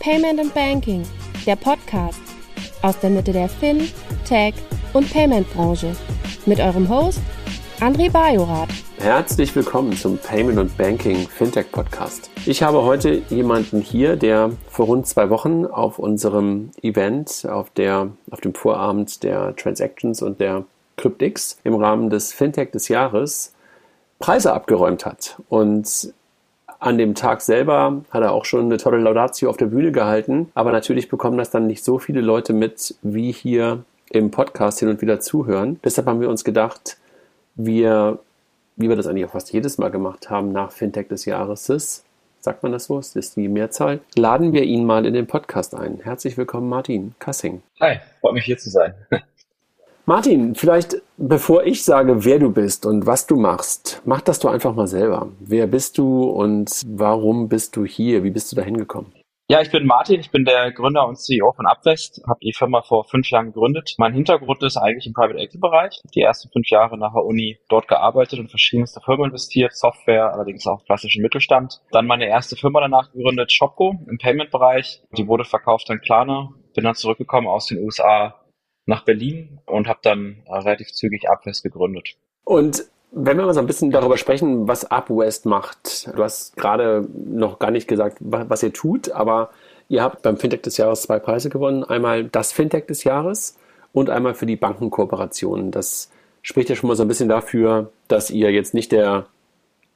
Payment and Banking, der Podcast aus der Mitte der Fin, Tech und Payment Branche mit eurem Host André Bajorath. Herzlich willkommen zum Payment und Banking Fintech Podcast. Ich habe heute jemanden hier, der vor rund zwei Wochen auf unserem Event, auf, der, auf dem Vorabend der Transactions und der Cryptix im Rahmen des Fintech des Jahres Preise abgeräumt hat. Und an dem Tag selber hat er auch schon eine tolle Laudatio auf der Bühne gehalten. Aber natürlich bekommen das dann nicht so viele Leute mit, wie hier im Podcast hin und wieder zuhören. Deshalb haben wir uns gedacht, wir wie wir das eigentlich auch fast jedes Mal gemacht haben nach Fintech des Jahres, sagt man das so, das ist die Mehrzahl, laden wir ihn mal in den Podcast ein. Herzlich willkommen, Martin Kassing. Hi, freut mich hier zu sein. Martin, vielleicht bevor ich sage, wer du bist und was du machst, mach das doch einfach mal selber. Wer bist du und warum bist du hier? Wie bist du da hingekommen? Ja, ich bin Martin, ich bin der Gründer und CEO von Upwest, habe die Firma vor fünf Jahren gegründet. Mein Hintergrund ist eigentlich im Private Equity Bereich. Die ersten fünf Jahre nach der Uni dort gearbeitet und verschiedenste Firmen investiert, Software, allerdings auch klassischen Mittelstand. Dann meine erste Firma danach gegründet, Shopco im Payment Bereich. Die wurde verkauft an Klarna. Bin dann zurückgekommen aus den USA nach Berlin und habe dann äh, relativ zügig Upwest gegründet. Und wenn wir mal so ein bisschen darüber sprechen, was UpWest macht. Du hast gerade noch gar nicht gesagt, was ihr tut, aber ihr habt beim Fintech des Jahres zwei Preise gewonnen. Einmal das Fintech des Jahres und einmal für die Bankenkooperation. Das spricht ja schon mal so ein bisschen dafür, dass ihr jetzt nicht der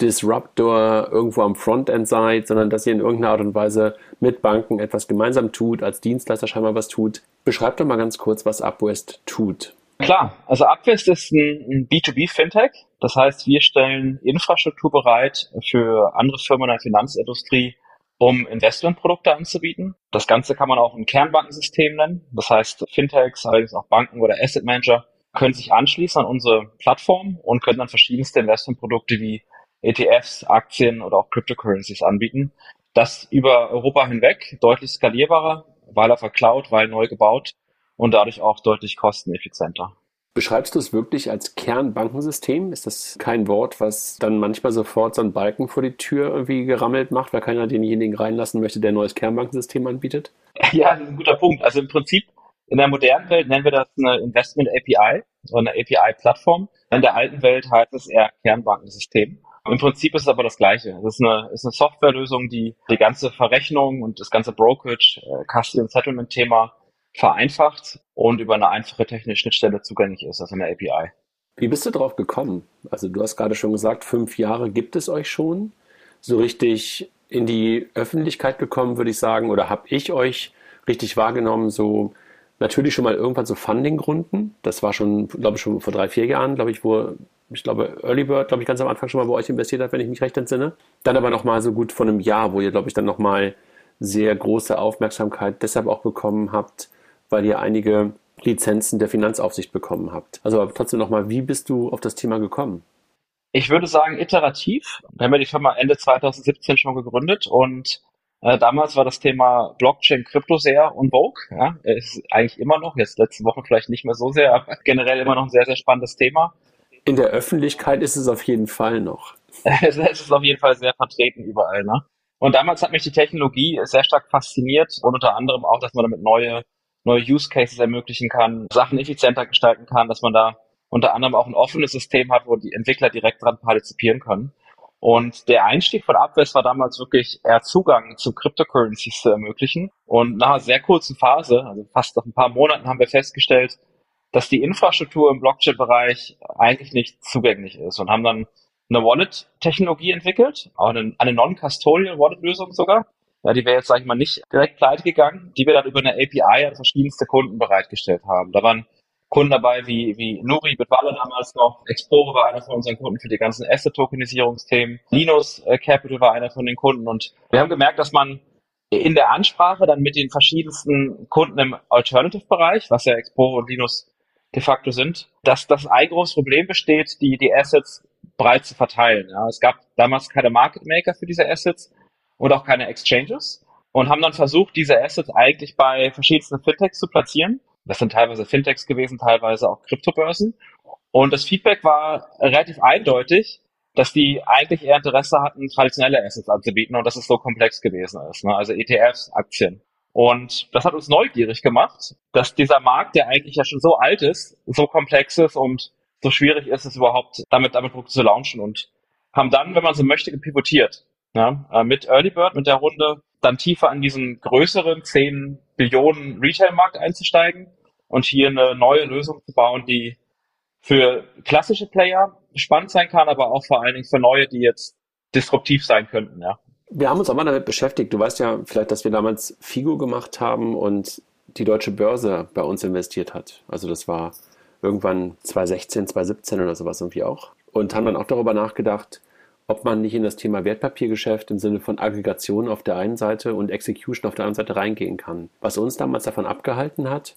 Disruptor irgendwo am Frontend seid, sondern dass ihr in irgendeiner Art und Weise mit Banken etwas gemeinsam tut, als Dienstleister scheinbar was tut. Beschreibt doch mal ganz kurz, was UpWest tut. Klar, also Upwest ist ein, ein B2B-Fintech. Das heißt, wir stellen Infrastruktur bereit für andere Firmen in der Finanzindustrie, um Investmentprodukte anzubieten. Das Ganze kann man auch ein Kernbankensystem nennen. Das heißt, Fintechs, allerdings auch Banken oder Asset Manager können sich anschließen an unsere Plattform und können dann verschiedenste Investmentprodukte wie ETFs, Aktien oder auch Cryptocurrencies anbieten. Das über Europa hinweg deutlich skalierbarer, weil auf der Cloud, weil neu gebaut und dadurch auch deutlich kosteneffizienter. Beschreibst du es wirklich als Kernbankensystem? Ist das kein Wort, was dann manchmal sofort so einen Balken vor die Tür irgendwie gerammelt macht, weil keiner denjenigen reinlassen möchte, der ein neues Kernbankensystem anbietet? Ja, das ist ein guter Punkt. Also im Prinzip in der modernen Welt nennen wir das eine Investment API, so eine API-Plattform. In der alten Welt heißt es eher Kernbankensystem. Im Prinzip ist es aber das Gleiche. Es ist eine, ist eine Softwarelösung, die die ganze Verrechnung und das ganze Brokerage, äh, Custody und Settlement-Thema vereinfacht und über eine einfache technische Schnittstelle zugänglich ist, also eine API. Wie bist du drauf gekommen? Also du hast gerade schon gesagt, fünf Jahre gibt es euch schon. So richtig in die Öffentlichkeit gekommen, würde ich sagen, oder habe ich euch richtig wahrgenommen, so natürlich schon mal irgendwann so Funding-Gründen. Das war schon, glaube ich, schon vor drei, vier Jahren, glaube ich, wo, ich glaube, Early Bird, glaube ich, ganz am Anfang schon mal bei euch investiert hat, wenn ich mich recht entsinne. Dann aber nochmal so gut vor einem Jahr, wo ihr, glaube ich, dann nochmal sehr große Aufmerksamkeit deshalb auch bekommen habt, weil ihr einige Lizenzen der Finanzaufsicht bekommen habt. Also trotzdem nochmal, wie bist du auf das Thema gekommen? Ich würde sagen iterativ. Wir haben ja die Firma Ende 2017 schon gegründet und äh, damals war das Thema Blockchain, Krypto sehr en vogue. Ja, ist eigentlich immer noch, jetzt letzte Woche vielleicht nicht mehr so sehr, aber generell immer noch ein sehr, sehr spannendes Thema. In der Öffentlichkeit ist es auf jeden Fall noch. es ist auf jeden Fall sehr vertreten überall. Ne? Und damals hat mich die Technologie sehr stark fasziniert und unter anderem auch, dass man damit neue neue Use Cases ermöglichen kann, Sachen effizienter gestalten kann, dass man da unter anderem auch ein offenes System hat, wo die Entwickler direkt dran partizipieren können. Und der Einstieg von Upwest war damals wirklich eher Zugang zu Cryptocurrencies zu ermöglichen. Und nach einer sehr kurzen Phase, also fast nach ein paar Monaten, haben wir festgestellt, dass die Infrastruktur im Blockchain-Bereich eigentlich nicht zugänglich ist und haben dann eine Wallet-Technologie entwickelt, auch eine, eine Non-Custodial Wallet-Lösung sogar, ja, die wäre jetzt, sage ich mal, nicht direkt pleite gegangen, die wir dann über eine API an verschiedenste Kunden bereitgestellt haben. Da waren Kunden dabei wie, wie Nuri, Bitwalle damals noch, Exporo war einer von unseren Kunden für die ganzen Asset-Tokenisierungsthemen, Linus äh, Capital war einer von den Kunden und wir haben gemerkt, dass man in der Ansprache dann mit den verschiedensten Kunden im Alternative-Bereich, was ja Exporo und Linus de facto sind, dass das ein großes Problem besteht, die, die Assets breit zu verteilen. Ja, es gab damals keine Market Maker für diese Assets und auch keine Exchanges und haben dann versucht, diese Assets eigentlich bei verschiedensten Fintechs zu platzieren. Das sind teilweise Fintechs gewesen, teilweise auch Kryptobörsen. Und das Feedback war relativ eindeutig, dass die eigentlich eher Interesse hatten, traditionelle Assets anzubieten und dass es so komplex gewesen ist. Ne? Also ETFs, Aktien. Und das hat uns neugierig gemacht, dass dieser Markt, der eigentlich ja schon so alt ist, so komplex ist und so schwierig ist es überhaupt, damit, damit Produkte zu launchen und haben dann, wenn man so möchte, gepivotiert. Ja, äh, mit Early Bird, mit der Runde, dann tiefer an diesen größeren 10 Billionen Retail-Markt einzusteigen und hier eine neue Lösung zu bauen, die für klassische Player spannend sein kann, aber auch vor allen Dingen für neue, die jetzt disruptiv sein könnten, ja. Wir haben uns auch mal damit beschäftigt. Du weißt ja vielleicht, dass wir damals Figo gemacht haben und die deutsche Börse bei uns investiert hat. Also das war irgendwann 2016, 2017 oder sowas irgendwie auch. Und haben dann auch darüber nachgedacht, ob man nicht in das Thema Wertpapiergeschäft im Sinne von Aggregation auf der einen Seite und Execution auf der anderen Seite reingehen kann. Was uns damals davon abgehalten hat,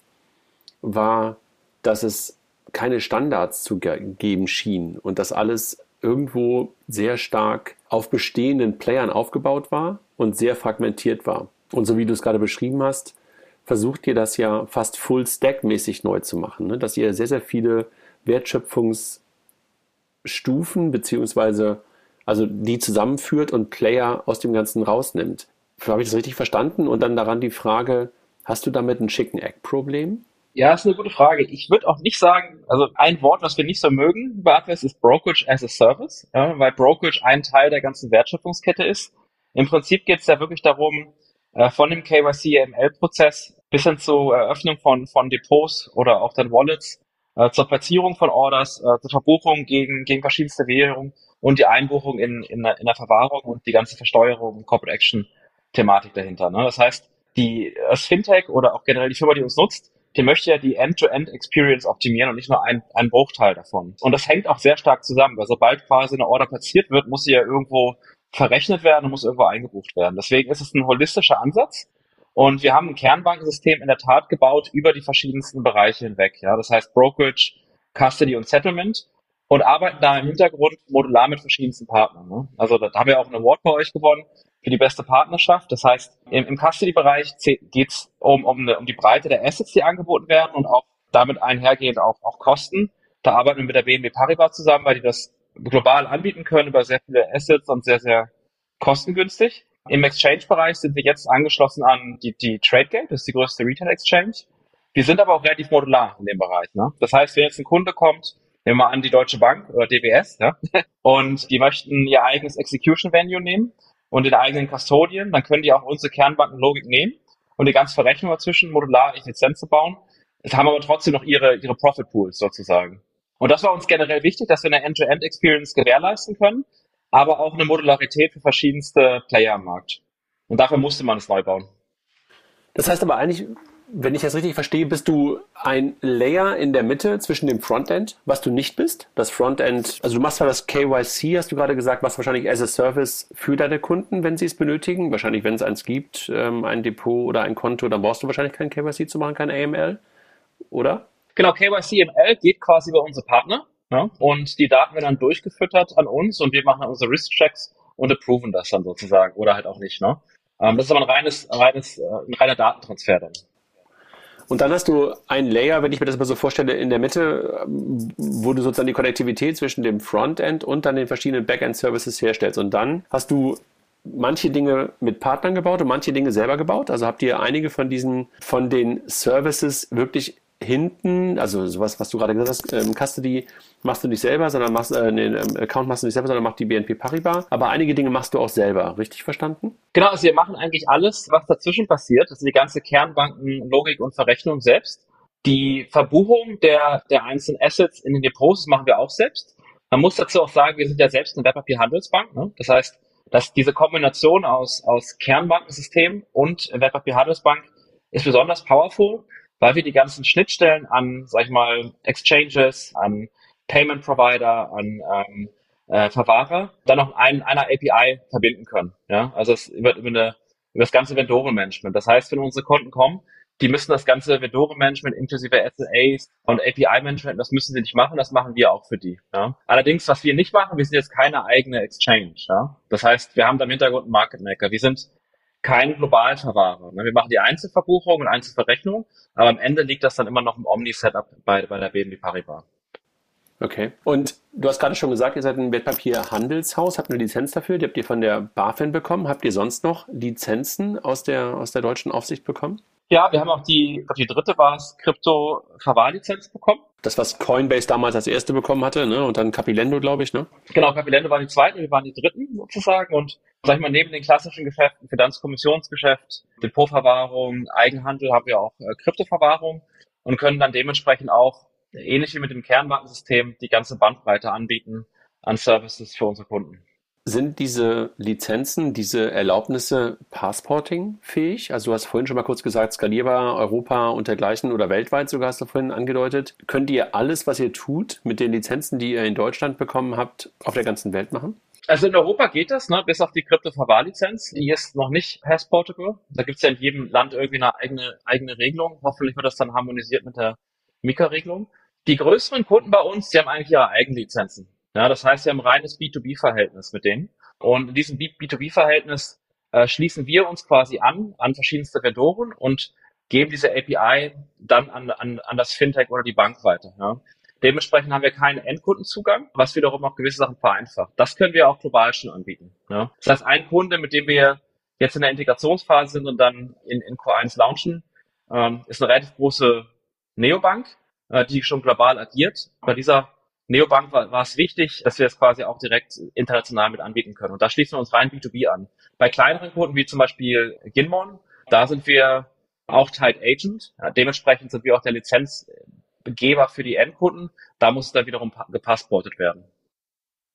war, dass es keine Standards zu geben schien und dass alles irgendwo sehr stark auf bestehenden Playern aufgebaut war und sehr fragmentiert war. Und so wie du es gerade beschrieben hast, versucht ihr das ja fast full stack mäßig neu zu machen, ne? dass ihr sehr, sehr viele Wertschöpfungsstufen beziehungsweise also die zusammenführt und Player aus dem Ganzen rausnimmt. Habe ich das richtig verstanden? Und dann daran die Frage, hast du damit ein Chicken Egg Problem? Ja, ist eine gute Frage. Ich würde auch nicht sagen, also ein Wort, was wir nicht so mögen bei Advest, ist Brokerage as a Service, ja, weil Brokerage ein Teil der ganzen Wertschöpfungskette ist. Im Prinzip geht es ja wirklich darum, äh, von dem KYC-ML-Prozess bis hin zur Eröffnung von, von Depots oder auch dann Wallets, äh, zur Platzierung von Orders, äh, zur Verbuchung gegen, gegen verschiedenste Währungen und die Einbuchung in, in, in der Verwahrung und die ganze Versteuerung, Corporate Action Thematik dahinter. Ne? Das heißt, die, das Fintech oder auch generell die Firma, die uns nutzt, die möchte ja die End-to-End-Experience optimieren und nicht nur ein Bruchteil davon. Und das hängt auch sehr stark zusammen, weil sobald quasi eine Order platziert wird, muss sie ja irgendwo verrechnet werden und muss irgendwo eingebucht werden. Deswegen ist es ein holistischer Ansatz. Und wir haben ein Kernbankensystem in der Tat gebaut über die verschiedensten Bereiche hinweg. Ja, das heißt Brokerage, Custody und Settlement und arbeiten da im Hintergrund modular mit verschiedensten Partnern. Ne? Also da haben wir auch einen Award bei euch gewonnen für die beste Partnerschaft. Das heißt, im, im Custody-Bereich geht es um, um, um die Breite der Assets, die angeboten werden und auch damit einhergehend auch, auch Kosten. Da arbeiten wir mit der BNB Paribas zusammen, weil die das global anbieten können über sehr viele Assets und sehr, sehr kostengünstig. Im Exchange-Bereich sind wir jetzt angeschlossen an die, die TradeGate, das ist die größte Retail-Exchange. Wir sind aber auch relativ modular in dem Bereich. Ne? Das heißt, wenn jetzt ein Kunde kommt, nehmen wir mal an die Deutsche Bank oder DBS, ja, und die möchten ihr eigenes Execution Venue nehmen und den eigenen Custodian, dann können die auch unsere Kernbankenlogik nehmen und die ganze Verrechnung dazwischen modular effizient zu bauen. Es haben aber trotzdem noch ihre, ihre Profit Pools sozusagen. Und das war uns generell wichtig, dass wir eine End-to-End-Experience gewährleisten können, aber auch eine Modularität für verschiedenste Player am Markt. Und dafür musste man es neu bauen. Das heißt aber eigentlich, wenn ich das richtig verstehe, bist du ein Layer in der Mitte zwischen dem Frontend, was du nicht bist. Das Frontend, also du machst zwar das KYC, hast du gerade gesagt, was wahrscheinlich as a Service für deine Kunden, wenn sie es benötigen. Wahrscheinlich, wenn es eins gibt, ähm, ein Depot oder ein Konto, dann brauchst du wahrscheinlich kein KYC zu machen, kein AML, oder? Genau, KYC ML geht quasi über unsere Partner. Ja? Und die Daten werden dann durchgefüttert an uns und wir machen dann unsere Risk-Checks und approven das dann sozusagen oder halt auch nicht. Ne? Ähm, das ist aber ein reines, reines, äh, ein reiner Datentransfer dann. Und dann hast du ein Layer, wenn ich mir das mal so vorstelle, in der Mitte, wo du sozusagen die Konnektivität zwischen dem Frontend und dann den verschiedenen Backend-Services herstellst. Und dann hast du manche Dinge mit Partnern gebaut und manche Dinge selber gebaut. Also habt ihr einige von diesen, von den Services wirklich hinten, also sowas, was du gerade gesagt hast, ähm, Custody machst du nicht selber, sondern machst, äh, den ähm, Account machst du nicht selber, sondern macht die BNP Paribas. Aber einige Dinge machst du auch selber, richtig verstanden? Genau, also wir machen eigentlich alles, was dazwischen passiert. Also die ganze Kernbanken, Logik und Verrechnung selbst. Die Verbuchung der, der einzelnen Assets in den Depots machen wir auch selbst. Man muss dazu auch sagen, wir sind ja selbst eine Wertpapierhandelsbank. Ne? Das heißt, dass diese Kombination aus, aus Kernbankensystem und Wertpapierhandelsbank ist besonders powerful weil wir die ganzen Schnittstellen an, sag ich mal, Exchanges, an Payment Provider, an ähm, äh, Verwahrer dann noch ein, einer API verbinden können. Ja, also es wird über, eine, über das ganze Vendorenmanagement. Das heißt, wenn unsere Kunden kommen, die müssen das ganze Vendorenmanagement inklusive SLAs und API-Management, das müssen sie nicht machen, das machen wir auch für die. Ja. Allerdings, was wir nicht machen, wir sind jetzt keine eigene Exchange. Ja. Das heißt, wir haben da im Hintergrund einen Market Maker. Wir sind kein Globalverwahrer. Ne? Wir machen die Einzelverbuchung und Einzelverrechnung, aber am Ende liegt das dann immer noch im Omni-Setup bei, bei der BNB Paribas. Okay. Und du hast gerade schon gesagt, ihr seid ein Wertpapierhandelshaus, habt eine Lizenz dafür, die habt ihr von der BaFin bekommen. Habt ihr sonst noch Lizenzen aus der, aus der deutschen Aufsicht bekommen? Ja, wir haben auch die, die dritte war es, Krypto-Verwahrlizenz bekommen. Das, was Coinbase damals als erste bekommen hatte, ne? Und dann Capilendo, glaube ich, ne? Genau, Capilendo waren die zweiten, wir waren die dritten sozusagen. Und sag ich mal, neben den klassischen Geschäften, Finanzkommissionsgeschäft, Depotverwahrung, Eigenhandel haben wir auch äh, Kryptoverwahrung und können dann dementsprechend auch, ähnlich wie mit dem Kernbankensystem, die ganze Bandbreite anbieten an Services für unsere Kunden. Sind diese Lizenzen, diese Erlaubnisse Passporting-fähig? Also du hast vorhin schon mal kurz gesagt, skalierbar, Europa und dergleichen oder weltweit sogar hast du vorhin angedeutet. Könnt ihr alles, was ihr tut, mit den Lizenzen, die ihr in Deutschland bekommen habt, auf der ganzen Welt machen? Also in Europa geht das, ne, bis auf die Krypto-Verwahrlizenz. Die ist noch nicht passportable. Da gibt es ja in jedem Land irgendwie eine eigene, eigene Regelung. Hoffentlich wird das dann harmonisiert mit der Mika-Regelung. Die größeren Kunden bei uns, die haben eigentlich ihre Eigenlizenzen. Ja, das heißt, wir haben ein reines B2B-Verhältnis mit denen. Und in diesem B2B-Verhältnis äh, schließen wir uns quasi an, an verschiedenste Vendoren und geben diese API dann an, an, an das Fintech oder die Bank weiter. Ja. Dementsprechend haben wir keinen Endkundenzugang, was wiederum auch gewisse Sachen vereinfacht. Das können wir auch global schon anbieten. Ja. Das heißt, ein Kunde, mit dem wir jetzt in der Integrationsphase sind und dann in, in Q1 launchen, ähm, ist eine relativ große Neobank, äh, die schon global agiert. Bei dieser Neobank war, war es wichtig, dass wir es quasi auch direkt international mit anbieten können. Und da schließen wir uns rein B2B an. Bei kleineren Kunden wie zum Beispiel Ginmon, da sind wir auch Tied Agent. Ja, dementsprechend sind wir auch der Lizenzgeber für die Endkunden. Da muss es dann wiederum gepassportet werden.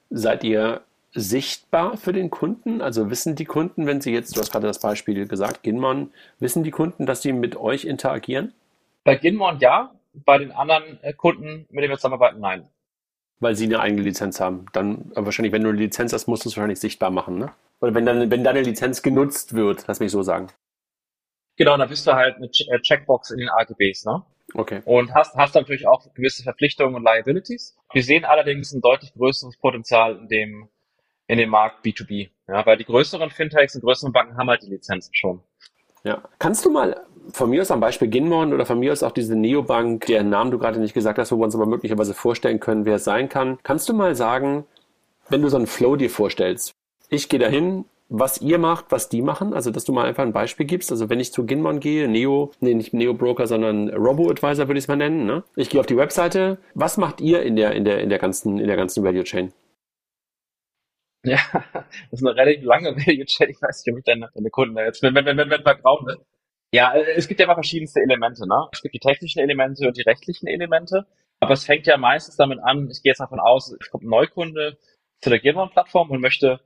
Seid ihr sichtbar für den Kunden? Also wissen die Kunden, wenn sie jetzt, du hast gerade das Beispiel gesagt, Ginmon, wissen die Kunden, dass sie mit euch interagieren? Bei Ginmon ja, bei den anderen äh, Kunden, mit denen wir zusammenarbeiten, nein weil sie eine eigene Lizenz haben. Dann wahrscheinlich, wenn du eine Lizenz hast, musst du es wahrscheinlich sichtbar machen, ne? Oder wenn dann, wenn deine Lizenz genutzt wird, lass mich so sagen. Genau, dann bist du halt eine äh, Checkbox in den AGBs, ne? Okay. Und hast, hast natürlich auch gewisse Verpflichtungen und Liabilities. Wir sehen allerdings ein deutlich größeres Potenzial in dem, in dem Markt B2B. Ja, weil die größeren Fintechs und größeren Banken haben halt die Lizenzen schon. Ja. Kannst du mal von mir aus am Beispiel Ginmon oder von mir aus auch diese Neobank, deren Namen du gerade nicht gesagt hast, wo wir uns aber möglicherweise vorstellen können, wer es sein kann. Kannst du mal sagen, wenn du so einen Flow dir vorstellst, ich gehe dahin, was ihr macht, was die machen, also dass du mal einfach ein Beispiel gibst. Also wenn ich zu Ginmon gehe, Neo, nee, nicht Neo Broker, sondern Robo-Advisor würde ich es mal nennen. Ne? Ich gehe auf die Webseite. Was macht ihr in der, in der, in der ganzen, in der ganzen Value Chain? Ja, das ist eine relativ lange Value Chain. Ich weiß nicht, ob ich deine, deine Kunden da jetzt, wenn, wenn, wenn, wenn, wenn verkaufen will. Ja, es gibt ja immer verschiedenste Elemente, ne? Es gibt die technischen Elemente und die rechtlichen Elemente. Aber es fängt ja meistens damit an, ich gehe jetzt davon aus, es kommt ein Neukunde zu der Gilman-Plattform und möchte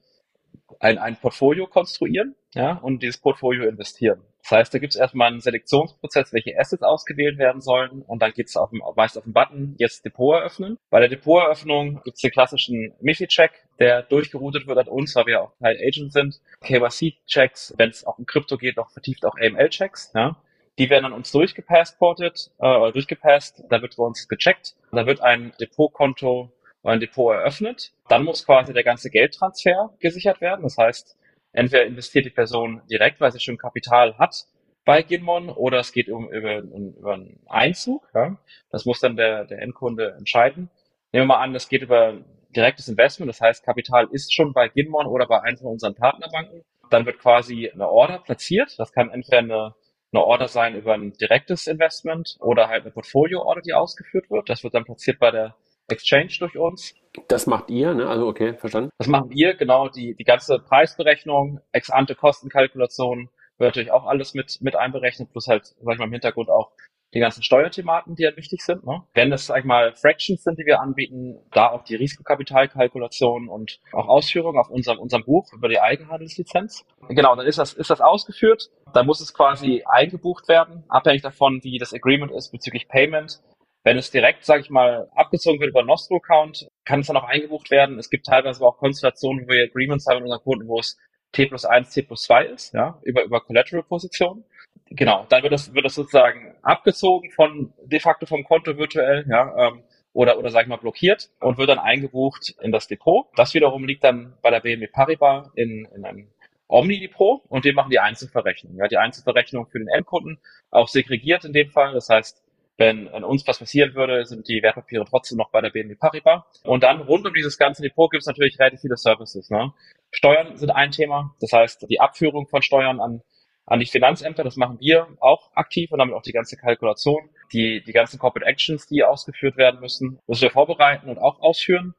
ein, ein Portfolio konstruieren ja, und dieses Portfolio investieren. Das heißt, da gibt es erstmal einen Selektionsprozess, welche Assets ausgewählt werden sollen und dann geht es meist auf den Button, jetzt Depot eröffnen. Bei der Depoteröffnung gibt es den klassischen MIFI-Check, der durchgeroutet wird an uns, weil wir auch Teil Agent sind. KYC-Checks, wenn es auch um Krypto geht, noch vertieft auch AML-Checks. Ja. Die werden an uns durchgepassportet äh, durchgepasst, da wird bei uns gecheckt. Da wird ein Depotkonto ein Depot eröffnet. Dann muss quasi der ganze Geldtransfer gesichert werden. Das heißt, entweder investiert die Person direkt, weil sie schon Kapital hat bei Ginmon, oder es geht um, über, über einen Einzug. Ja. Das muss dann der, der Endkunde entscheiden. Nehmen wir mal an, es geht über direktes Investment, das heißt, Kapital ist schon bei Ginmon oder bei einem von unseren Partnerbanken. Dann wird quasi eine Order platziert. Das kann entweder eine, eine Order sein über ein direktes Investment oder halt eine Portfolio-Order, die ausgeführt wird. Das wird dann platziert bei der Exchange durch uns. Das macht ihr, ne? Also okay, verstanden. Das machen wir, genau, die, die ganze Preisberechnung, ex-ante Kostenkalkulation wird natürlich auch alles mit, mit einberechnet, plus halt, sag ich mal, im Hintergrund auch die ganzen Steuerthematen, die halt wichtig sind. Ne? Wenn es, sag ich mal, Fractions sind, die wir anbieten, da auch die Risikokapitalkalkulation und auch Ausführungen auf unserem, unserem Buch über die Eigenhandelslizenz. Genau, dann ist das, ist das ausgeführt. Dann muss es quasi eingebucht werden, abhängig davon, wie das Agreement ist bezüglich Payment. Wenn es direkt, sage ich mal, abgezogen wird über Nostro-Account, kann es dann auch eingebucht werden. Es gibt teilweise auch Konstellationen, wo wir Agreements haben mit unseren Kunden, wo es T plus 1, T plus 2 ist, ja, über, über Collateral-Position. Genau, dann wird das, wird das sozusagen abgezogen von, de facto vom Konto virtuell, ja, ähm, oder, oder sag ich mal blockiert und wird dann eingebucht in das Depot. Das wiederum liegt dann bei der BNB Paribas in, in einem Omni-Depot und wir machen die Einzelverrechnung. Ja, die Einzelverrechnung für den Endkunden, auch segregiert in dem Fall. Das heißt, wenn an uns was passieren würde, sind die Wertpapiere trotzdem noch bei der BNP Paribas. Und dann rund um dieses ganze Depot gibt es natürlich relativ viele Services. Ne? Steuern sind ein Thema, das heißt die Abführung von Steuern an, an die Finanzämter, das machen wir auch aktiv und damit auch die ganze Kalkulation. Die, die ganzen Corporate Actions, die ausgeführt werden müssen, müssen wir vorbereiten und auch ausführen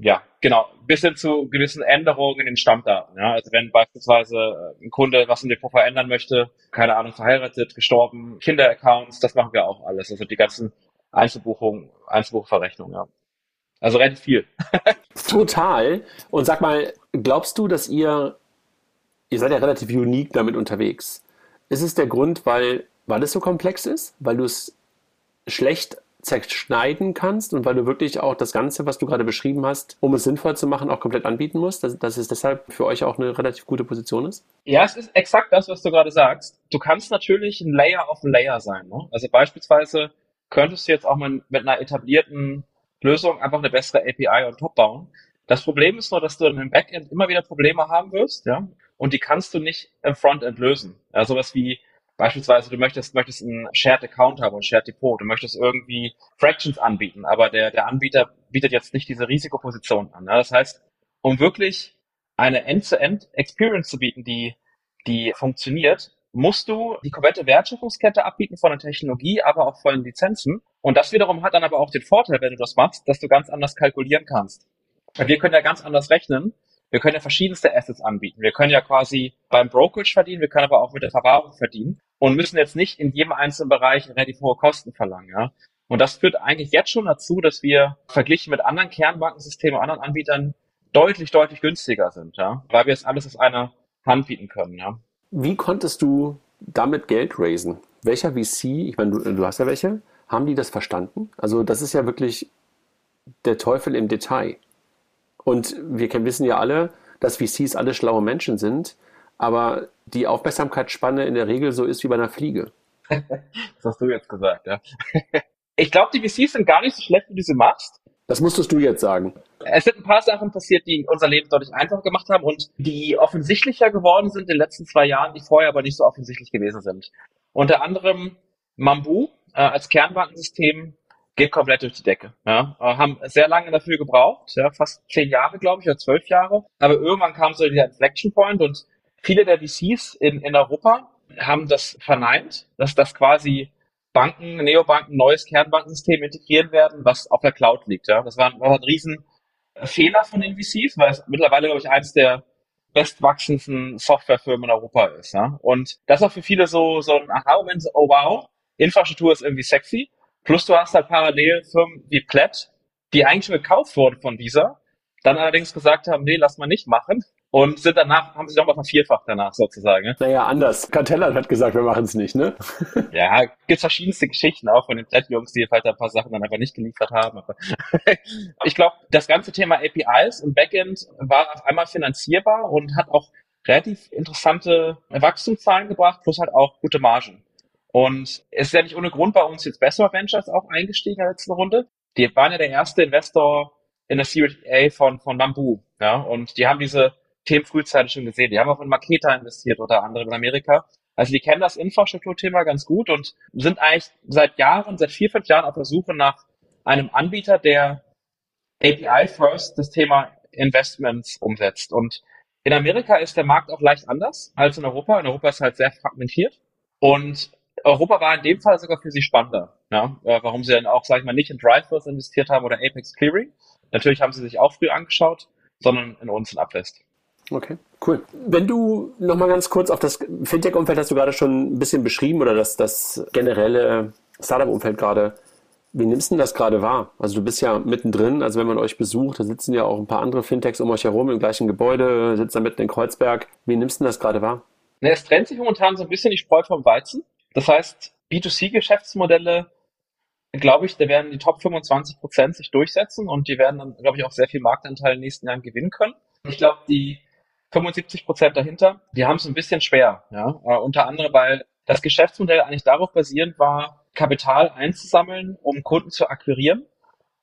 ja, genau, bis hin zu gewissen Änderungen in den Stammdaten. Ja? Also wenn beispielsweise äh, ein Kunde was im Depot verändern möchte, keine Ahnung, verheiratet, gestorben, Kinderaccounts, das machen wir auch alles. Also die ganzen Einzelbuchungen, Einzelbuchverrechnungen, ja. Also relativ viel. Total. Und sag mal, glaubst du, dass ihr, ihr seid ja relativ unique damit unterwegs. Ist es der Grund, weil, weil es so komplex ist? Weil du es schlecht zerschneiden kannst und weil du wirklich auch das Ganze, was du gerade beschrieben hast, um es sinnvoll zu machen, auch komplett anbieten musst, dass, dass es deshalb für euch auch eine relativ gute Position ist? Ja, es ist exakt das, was du gerade sagst. Du kannst natürlich ein Layer auf ein Layer sein. Ne? Also beispielsweise könntest du jetzt auch mal mit einer etablierten Lösung einfach eine bessere API on top bauen. Das Problem ist nur, dass du im Backend immer wieder Probleme haben wirst, ja, und die kannst du nicht im Frontend lösen. Ja, sowas wie Beispielsweise, du möchtest, möchtest einen Shared Account haben und Shared Depot. Du möchtest irgendwie Fractions anbieten, aber der, der Anbieter bietet jetzt nicht diese Risikoposition an. Ja? Das heißt, um wirklich eine End-to-End Experience zu bieten, die, die funktioniert, musst du die komplette Wertschöpfungskette abbieten von der Technologie, aber auch von den Lizenzen. Und das wiederum hat dann aber auch den Vorteil, wenn du das machst, dass du ganz anders kalkulieren kannst. Wir können ja ganz anders rechnen wir können ja verschiedenste Assets anbieten. Wir können ja quasi beim Brokerage verdienen, wir können aber auch mit der Verwahrung verdienen und müssen jetzt nicht in jedem einzelnen Bereich relativ hohe Kosten verlangen. Ja? Und das führt eigentlich jetzt schon dazu, dass wir verglichen mit anderen Kernbankensystemen, anderen Anbietern deutlich, deutlich günstiger sind, ja? weil wir jetzt alles aus einer Hand bieten können. Ja? Wie konntest du damit Geld raisen? Welcher VC, ich meine, du, du hast ja welche, haben die das verstanden? Also das ist ja wirklich der Teufel im Detail. Und wir wissen ja alle, dass VCs alle schlaue Menschen sind, aber die Aufmerksamkeitsspanne in der Regel so ist wie bei einer Fliege. das hast du jetzt gesagt, ja. ich glaube, die VCs sind gar nicht so schlecht, wie du sie machst. Das musstest du jetzt sagen. Es sind ein paar Sachen passiert, die unser Leben deutlich einfacher gemacht haben und die offensichtlicher geworden sind in den letzten zwei Jahren, die vorher aber nicht so offensichtlich gewesen sind. Unter anderem Mambu äh, als Kernbankensystem geht komplett durch die Decke. Ja. Äh, haben sehr lange dafür gebraucht, ja, fast zehn Jahre, glaube ich, oder zwölf Jahre. Aber irgendwann kam so dieser Inflection Point und viele der VCs in, in Europa haben das verneint, dass das quasi Banken, Neobanken, neues Kernbankensystem integrieren werden, was auf der Cloud liegt. Ja. Das war, war ein riesen Fehler von den VCs, weil es mittlerweile, glaube ich, eins der bestwachsendsten Softwarefirmen in Europa ist. Ja. Und das war für viele so, so ein Aha-Moment, oh wow, Infrastruktur ist irgendwie sexy, Plus du hast halt parallel Firmen wie Plaid, die eigentlich schon gekauft wurden von Visa, dann allerdings gesagt haben, nee, lass mal nicht machen. Und sind danach, haben sich nochmal vervierfacht danach sozusagen. Ne? Naja, anders. Cartella hat gesagt, wir machen es nicht, ne? ja, gibt's verschiedenste Geschichten auch von den Plaid-Jungs, die halt ein paar Sachen dann einfach nicht geliefert haben. Aber ich glaube, das ganze Thema APIs und Backend war auf einmal finanzierbar und hat auch relativ interessante Wachstumszahlen gebracht, plus halt auch gute Margen. Und es ist ja nicht ohne Grund bei uns jetzt Besser Ventures auch eingestiegen in der letzten Runde. Die waren ja der erste Investor in der Series A von, von Bamboo. Ja, und die haben diese Themen frühzeitig schon gesehen. Die haben auch in Maketa investiert, unter anderem in Amerika. Also die kennen das Infrastrukturthema ganz gut und sind eigentlich seit Jahren, seit vier, fünf Jahren auf der Suche nach einem Anbieter, der API First das Thema Investments umsetzt. Und in Amerika ist der Markt auch leicht anders als in Europa. In Europa ist halt sehr fragmentiert. Und Europa war in dem Fall sogar für sie spannender. Ja? Äh, warum sie dann auch, sage ich mal, nicht in Drivers investiert haben oder Apex Clearing. Natürlich haben sie sich auch früh angeschaut, sondern in uns in Upwest. Okay, cool. Wenn du nochmal ganz kurz auf das Fintech-Umfeld hast du gerade schon ein bisschen beschrieben oder das, das generelle Startup-Umfeld gerade. Wie nimmst du das gerade wahr? Also du bist ja mittendrin, also wenn man euch besucht, da sitzen ja auch ein paar andere Fintechs um euch herum im gleichen Gebäude, sitzt da mitten in Kreuzberg. Wie nimmst du das gerade wahr? Ne, es trennt sich momentan so ein bisschen die Spreu vom Weizen. Das heißt, B2C-Geschäftsmodelle, glaube ich, da werden die Top 25 Prozent sich durchsetzen und die werden dann, glaube ich, auch sehr viel Marktanteil in den nächsten Jahren gewinnen können. Ich glaube, die 75 Prozent dahinter, die haben es ein bisschen schwer. Ja? Uh, unter anderem, weil das Geschäftsmodell eigentlich darauf basierend war, Kapital einzusammeln, um Kunden zu akquirieren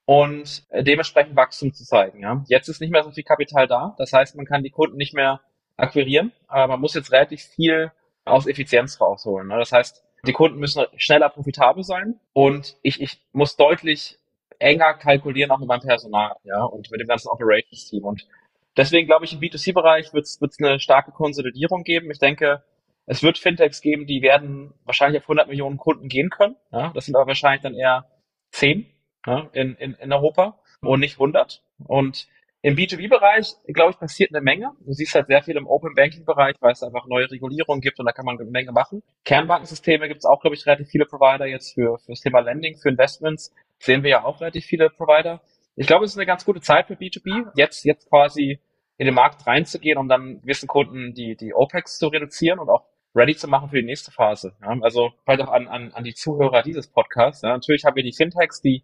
und dementsprechend Wachstum zu zeigen. Ja? Jetzt ist nicht mehr so viel Kapital da. Das heißt, man kann die Kunden nicht mehr akquirieren. Aber man muss jetzt relativ viel aus Effizienz rausholen. Ne? Das heißt, Die Kunden müssen schneller profitabel sein und ich, ich muss deutlich enger kalkulieren, auch mit meinem Personal, ja, und mit dem ganzen Operations-Team. Und deswegen glaube ich, im B2C-Bereich wird es eine starke Konsolidierung geben. Ich denke, es wird Fintechs geben, die werden wahrscheinlich auf 100 Millionen Kunden gehen können. Ja, das sind aber wahrscheinlich dann eher 10 ja, in, in, in Europa und nicht 100. Und im B2B-Bereich, glaube ich, passiert eine Menge. Du siehst halt sehr viel im Open Banking-Bereich, weil es einfach neue Regulierungen gibt und da kann man eine Menge machen. Kernbankensysteme gibt es auch, glaube ich, relativ viele Provider jetzt für, für das Thema Lending, für Investments. Sehen wir ja auch relativ viele Provider. Ich glaube, es ist eine ganz gute Zeit für B2B, jetzt, jetzt quasi in den Markt reinzugehen, um dann gewissen Kunden die, die OPEX zu reduzieren und auch ready zu machen für die nächste Phase. Ja, also vielleicht auch an, an, an die Zuhörer dieses Podcasts. Ja, natürlich haben wir die Fintechs, die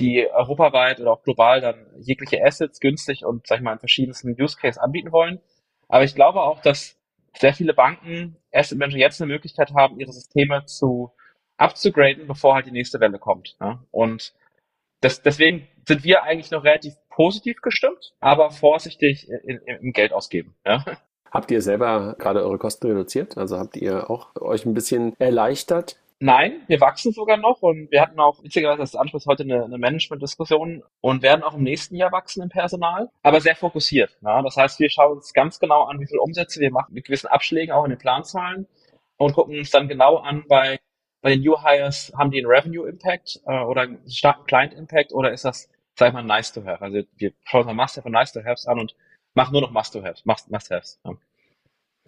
die europaweit oder auch global dann jegliche Assets günstig und, sag ich mal, in verschiedensten Use Case anbieten wollen. Aber ich glaube auch, dass sehr viele Banken, Asset Manager jetzt eine Möglichkeit haben, ihre Systeme zu abzugraden, bevor halt die nächste Welle kommt. Ja? Und das, deswegen sind wir eigentlich noch relativ positiv gestimmt, aber vorsichtig im Geld ausgeben. Ja? Habt ihr selber gerade eure Kosten reduziert? Also habt ihr auch euch ein bisschen erleichtert? Nein, wir wachsen sogar noch und wir hatten auch, witzigerweise als Anschluss heute eine, eine Management-Diskussion und werden auch im nächsten Jahr wachsen im Personal, aber sehr fokussiert. Ja? Das heißt, wir schauen uns ganz genau an, wie viel Umsätze wir machen, mit gewissen Abschlägen auch in den Planzahlen und gucken uns dann genau an, bei, bei den New Hires, haben die einen Revenue-Impact äh, oder einen starken Client-Impact oder ist das, sag ich mal, nice to have? Also wir schauen uns Must-have und nice to haves an und machen nur noch Must-to-haves. Must-haves. Ja.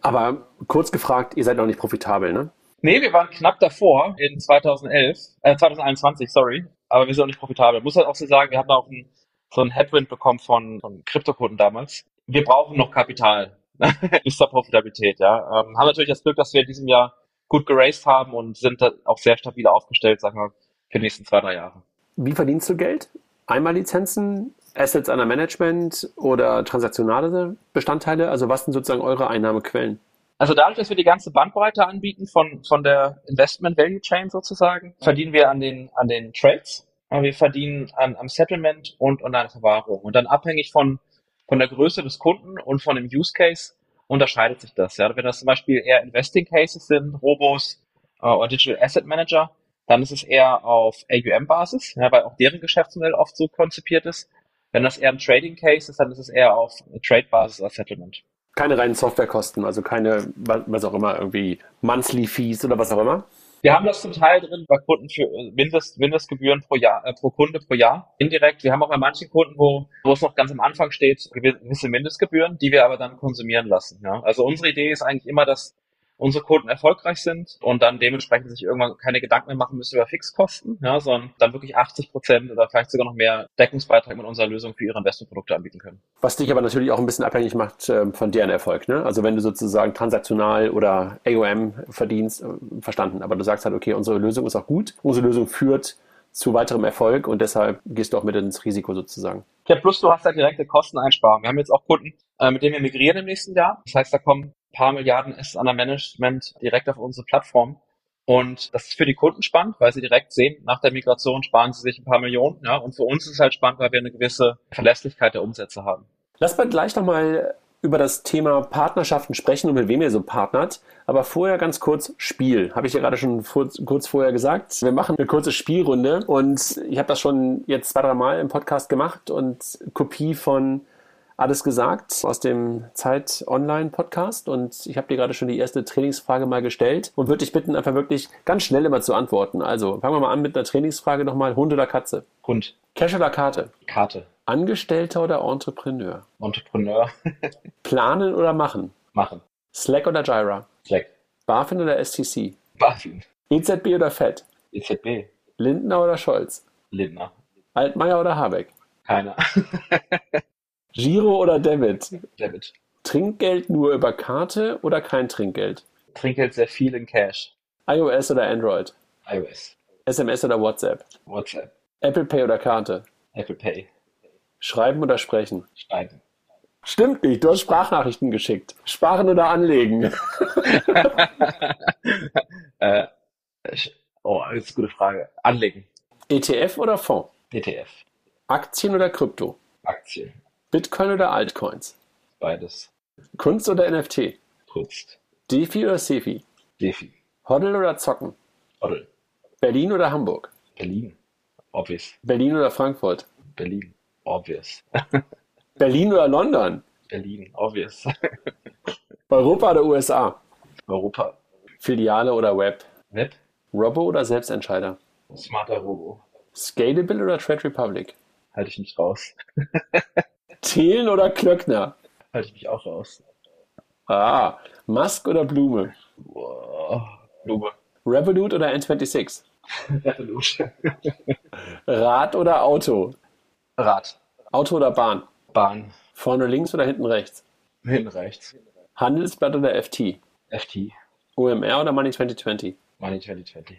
Aber kurz gefragt, ihr seid noch nicht profitabel, ne? Nee, wir waren knapp davor in 2011, äh, 2021, sorry. Aber wir sind auch nicht profitabel. Muss halt auch so sagen, wir hatten auch einen, so einen Headwind bekommen von, von Kryptokunden damals. Wir brauchen noch Kapital bis zur Profitabilität, ja. Ähm, haben natürlich das Glück, dass wir in diesem Jahr gut geraced haben und sind da auch sehr stabil aufgestellt, sagen wir, für die nächsten zwei, drei Jahre. Wie verdienst du Geld? Einmal Lizenzen, Assets under Management oder transaktionale Bestandteile? Also was sind sozusagen eure Einnahmequellen? Also dadurch, dass wir die ganze Bandbreite anbieten von, von der Investment Value Chain sozusagen, verdienen wir an den, an den Trades, wir verdienen an, am Settlement und an der Verwahrung. Und dann abhängig von, von der Größe des Kunden und von dem Use Case unterscheidet sich das. Ja. Wenn das zum Beispiel eher Investing Cases sind, Robos äh, oder Digital Asset Manager, dann ist es eher auf AUM-Basis, ja, weil auch deren Geschäftsmodell oft so konzipiert ist. Wenn das eher ein Trading Case ist, dann ist es eher auf Trade-Basis oder Settlement keine reinen Softwarekosten, also keine, was auch immer, irgendwie Monthly Fees oder was auch immer? Wir haben das zum Teil drin bei Kunden für äh, Mindest, Mindestgebühren pro Jahr, äh, pro Kunde pro Jahr indirekt. Wir haben auch bei manchen Kunden, wo, wo es noch ganz am Anfang steht, gewisse Mindestgebühren, die wir aber dann konsumieren lassen. Ja? Also unsere Idee ist eigentlich immer, dass unsere Kunden erfolgreich sind und dann dementsprechend sich irgendwann keine Gedanken mehr machen müssen über Fixkosten, ja, sondern dann wirklich 80 Prozent oder vielleicht sogar noch mehr Deckungsbeitrag mit unserer Lösung für ihre Investmentprodukte anbieten können. Was dich aber natürlich auch ein bisschen abhängig macht äh, von deren Erfolg. Ne? Also wenn du sozusagen transaktional oder AOM verdienst, äh, verstanden. Aber du sagst halt, okay, unsere Lösung ist auch gut, unsere Lösung führt zu weiterem Erfolg und deshalb gehst du auch mit ins Risiko sozusagen. Ja, plus du hast halt direkte Kosteneinsparungen. Wir haben jetzt auch Kunden, äh, mit denen wir migrieren im nächsten Jahr. Das heißt, da kommen paar Milliarden Assets under Management direkt auf unsere Plattform. Und das ist für die Kunden spannend, weil sie direkt sehen, nach der Migration sparen sie sich ein paar Millionen. Ja, und für uns ist es halt spannend, weil wir eine gewisse Verlässlichkeit der Umsätze haben. Lass mal gleich nochmal über das Thema Partnerschaften sprechen und mit wem ihr so partnert. Aber vorher ganz kurz Spiel. Habe ich ja gerade schon kurz vorher gesagt. Wir machen eine kurze Spielrunde und ich habe das schon jetzt zwei, drei Mal im Podcast gemacht und Kopie von alles gesagt aus dem Zeit Online Podcast und ich habe dir gerade schon die erste Trainingsfrage mal gestellt und würde dich bitten, einfach wirklich ganz schnell immer zu antworten. Also fangen wir mal an mit einer Trainingsfrage nochmal. Hund oder Katze? Hund. Cash oder Karte? Karte. Angestellter oder Entrepreneur? Entrepreneur. Planen oder machen? Machen. Slack oder Jira? Slack. BaFin oder STC? BaFin. EZB oder FED? EZB. Lindner oder Scholz? Lindner. Altmaier oder Habeck? Keiner. Giro oder Debit? Debit. Trinkgeld nur über Karte oder kein Trinkgeld? Trinkgeld sehr viel in Cash. iOS oder Android? iOS. SMS oder WhatsApp? WhatsApp. Apple Pay oder Karte? Apple Pay. Schreiben oder sprechen? Schreiben. Stimmt nicht, du hast Sprachnachrichten geschickt. Sparen oder anlegen? äh, oh, das ist eine gute Frage. Anlegen. ETF oder Fonds? ETF. Aktien oder Krypto? Aktien. Bitcoin oder Altcoins? Beides. Kunst oder NFT? Kunst. Defi oder Sefi? Defi. Hoddle oder Zocken? Oddel. Berlin oder Hamburg? Berlin. Obvious. Berlin oder Frankfurt? Berlin. Obvious. Berlin oder London? Berlin. Obvious. Europa oder USA? Europa. Filiale oder Web? Web. Robo oder Selbstentscheider? Smarter Robo. Scalable oder Trade Republic? Halte ich mich raus. Thelen oder Klöckner? Halte ich mich auch raus. Ah, Musk oder Blume? Boah. Blume. Revolut oder N26? Revolut. Rad oder Auto? Rad. Auto oder Bahn? Bahn. Vorne links oder hinten rechts? Hinten rechts. Handelsblatt oder FT? FT. OMR oder Money 2020? Money 2020.